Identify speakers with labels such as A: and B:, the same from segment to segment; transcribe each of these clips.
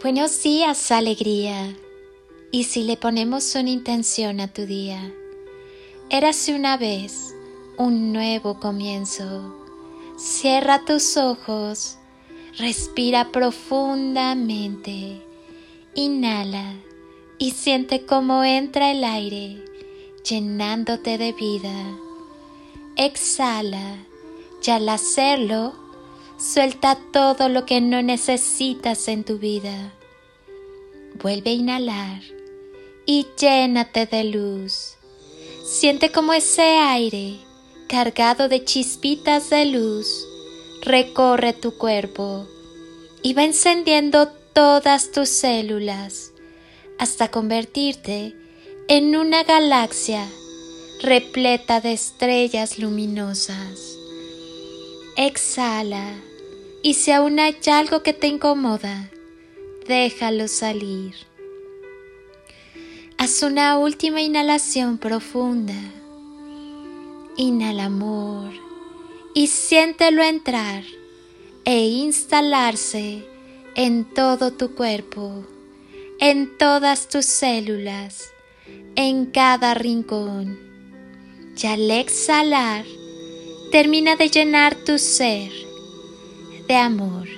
A: Buenos días, alegría. Y si le ponemos una intención a tu día, érase una vez un nuevo comienzo. Cierra tus ojos, respira profundamente, inhala y siente cómo entra el aire llenándote de vida. Exhala y al hacerlo, Suelta todo lo que no necesitas en tu vida. Vuelve a inhalar y llénate de luz. Siente como ese aire, cargado de chispitas de luz, recorre tu cuerpo y va encendiendo todas tus células hasta convertirte en una galaxia repleta de estrellas luminosas. Exhala y si aún hay algo que te incomoda, déjalo salir. Haz una última inhalación profunda. Inhala amor y siéntelo entrar e instalarse en todo tu cuerpo, en todas tus células, en cada rincón. Y al exhalar, termina de llenar tu ser de amor.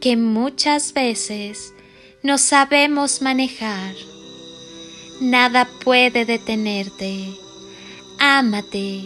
A: que muchas veces no sabemos manejar. Nada puede detenerte. Ámate.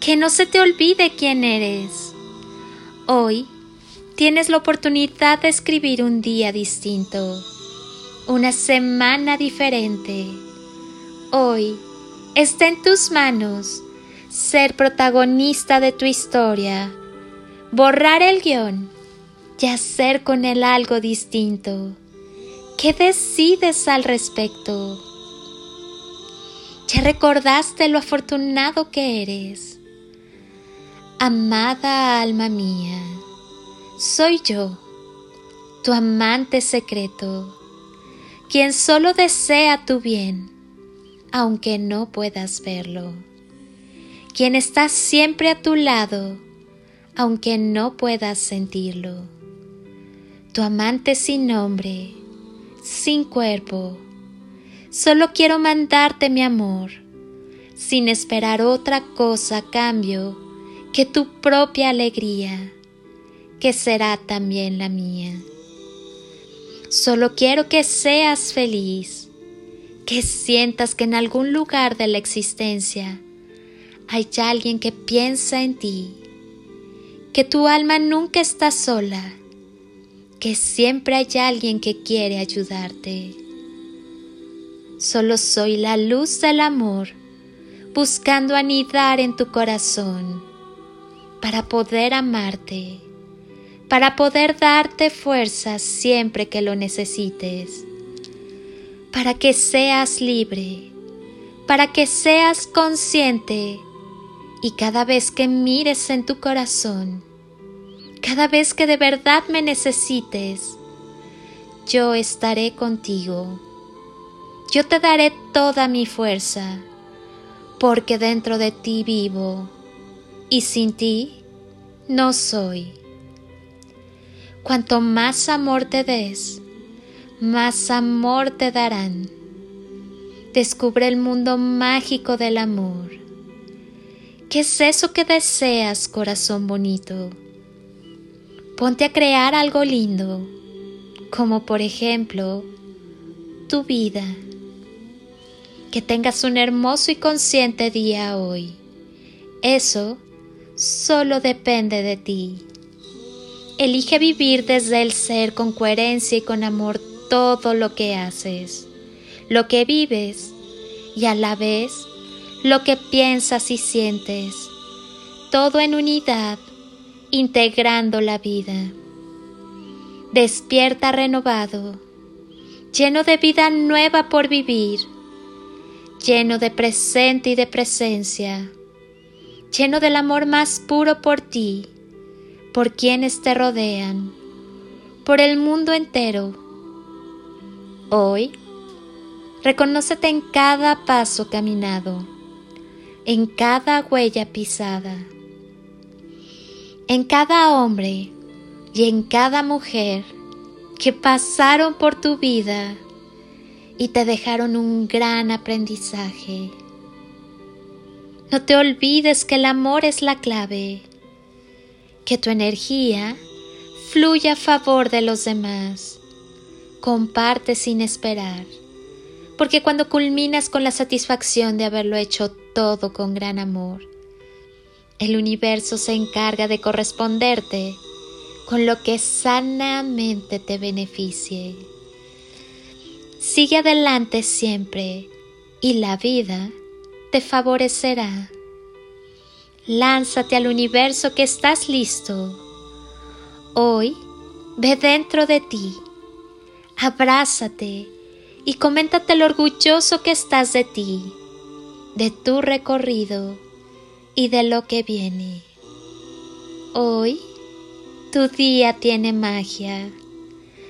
A: Que no se te olvide quién eres. Hoy tienes la oportunidad de escribir un día distinto, una semana diferente. Hoy está en tus manos ser protagonista de tu historia borrar el guion y hacer con él algo distinto. ¿Qué decides al respecto? ¿Ya recordaste lo afortunado que eres? Amada alma mía, soy yo, tu amante secreto, quien solo desea tu bien, aunque no puedas verlo, quien está siempre a tu lado, aunque no puedas sentirlo. Tu amante sin nombre, sin cuerpo, solo quiero mandarte mi amor, sin esperar otra cosa a cambio que tu propia alegría, que será también la mía. Solo quiero que seas feliz, que sientas que en algún lugar de la existencia hay alguien que piensa en ti que tu alma nunca está sola, que siempre hay alguien que quiere ayudarte. Solo soy la luz del amor, buscando anidar en tu corazón, para poder amarte, para poder darte fuerza siempre que lo necesites, para que seas libre, para que seas consciente y cada vez que mires en tu corazón, cada vez que de verdad me necesites, yo estaré contigo. Yo te daré toda mi fuerza, porque dentro de ti vivo, y sin ti no soy. Cuanto más amor te des, más amor te darán. Descubre el mundo mágico del amor ¿Qué es eso que deseas, corazón bonito? Ponte a crear algo lindo, como por ejemplo tu vida. Que tengas un hermoso y consciente día hoy. Eso solo depende de ti. Elige vivir desde el ser con coherencia y con amor todo lo que haces, lo que vives y a la vez lo que piensas y sientes, todo en unidad, integrando la vida. despierta renovado, lleno de vida nueva por vivir, lleno de presente y de presencia, lleno del amor más puro por ti, por quienes te rodean, por el mundo entero. Hoy, reconócete en cada paso caminado, en cada huella pisada, en cada hombre y en cada mujer que pasaron por tu vida y te dejaron un gran aprendizaje. No te olvides que el amor es la clave, que tu energía fluye a favor de los demás, comparte sin esperar, porque cuando culminas con la satisfacción de haberlo hecho todo con gran amor, el universo se encarga de corresponderte con lo que sanamente te beneficie. Sigue adelante siempre y la vida te favorecerá. Lánzate al universo que estás listo. Hoy ve dentro de ti, abrázate y coméntate lo orgulloso que estás de ti, de tu recorrido y de lo que viene. Hoy tu día tiene magia.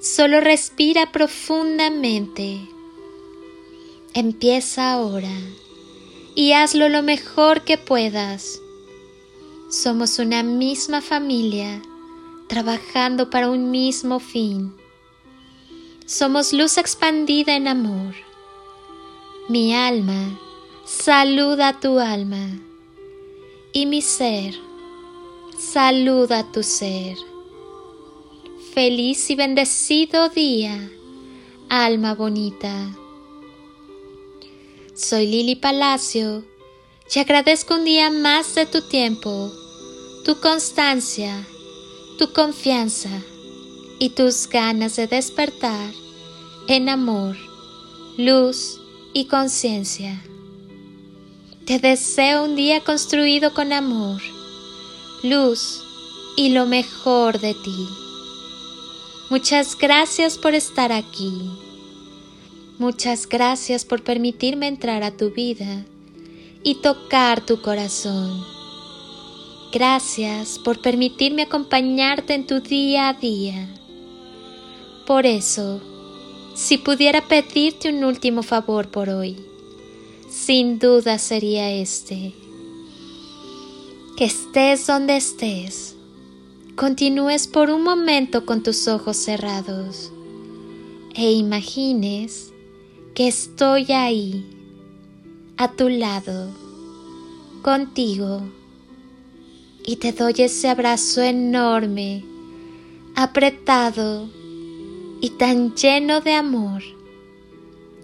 A: Solo respira profundamente. Empieza ahora y hazlo lo mejor que puedas. Somos una misma familia trabajando para un mismo fin. Somos luz expandida en amor. Mi alma saluda a tu alma y mi ser saluda tu ser. Feliz y bendecido día, alma bonita. Soy Lili Palacio y agradezco un día más de tu tiempo, tu constancia, tu confianza y tus ganas de despertar en amor, luz y conciencia. Te deseo un día construido con amor luz y lo mejor de ti. Muchas gracias por estar aquí. Muchas gracias por permitirme entrar a tu vida y tocar tu corazón. Gracias por permitirme acompañarte en tu día a día. Por eso, si pudiera pedirte un último favor por hoy, sin duda sería este. Que estés donde estés, continúes por un momento con tus ojos cerrados e imagines que estoy ahí, a tu lado, contigo, y te doy ese abrazo enorme, apretado y tan lleno de amor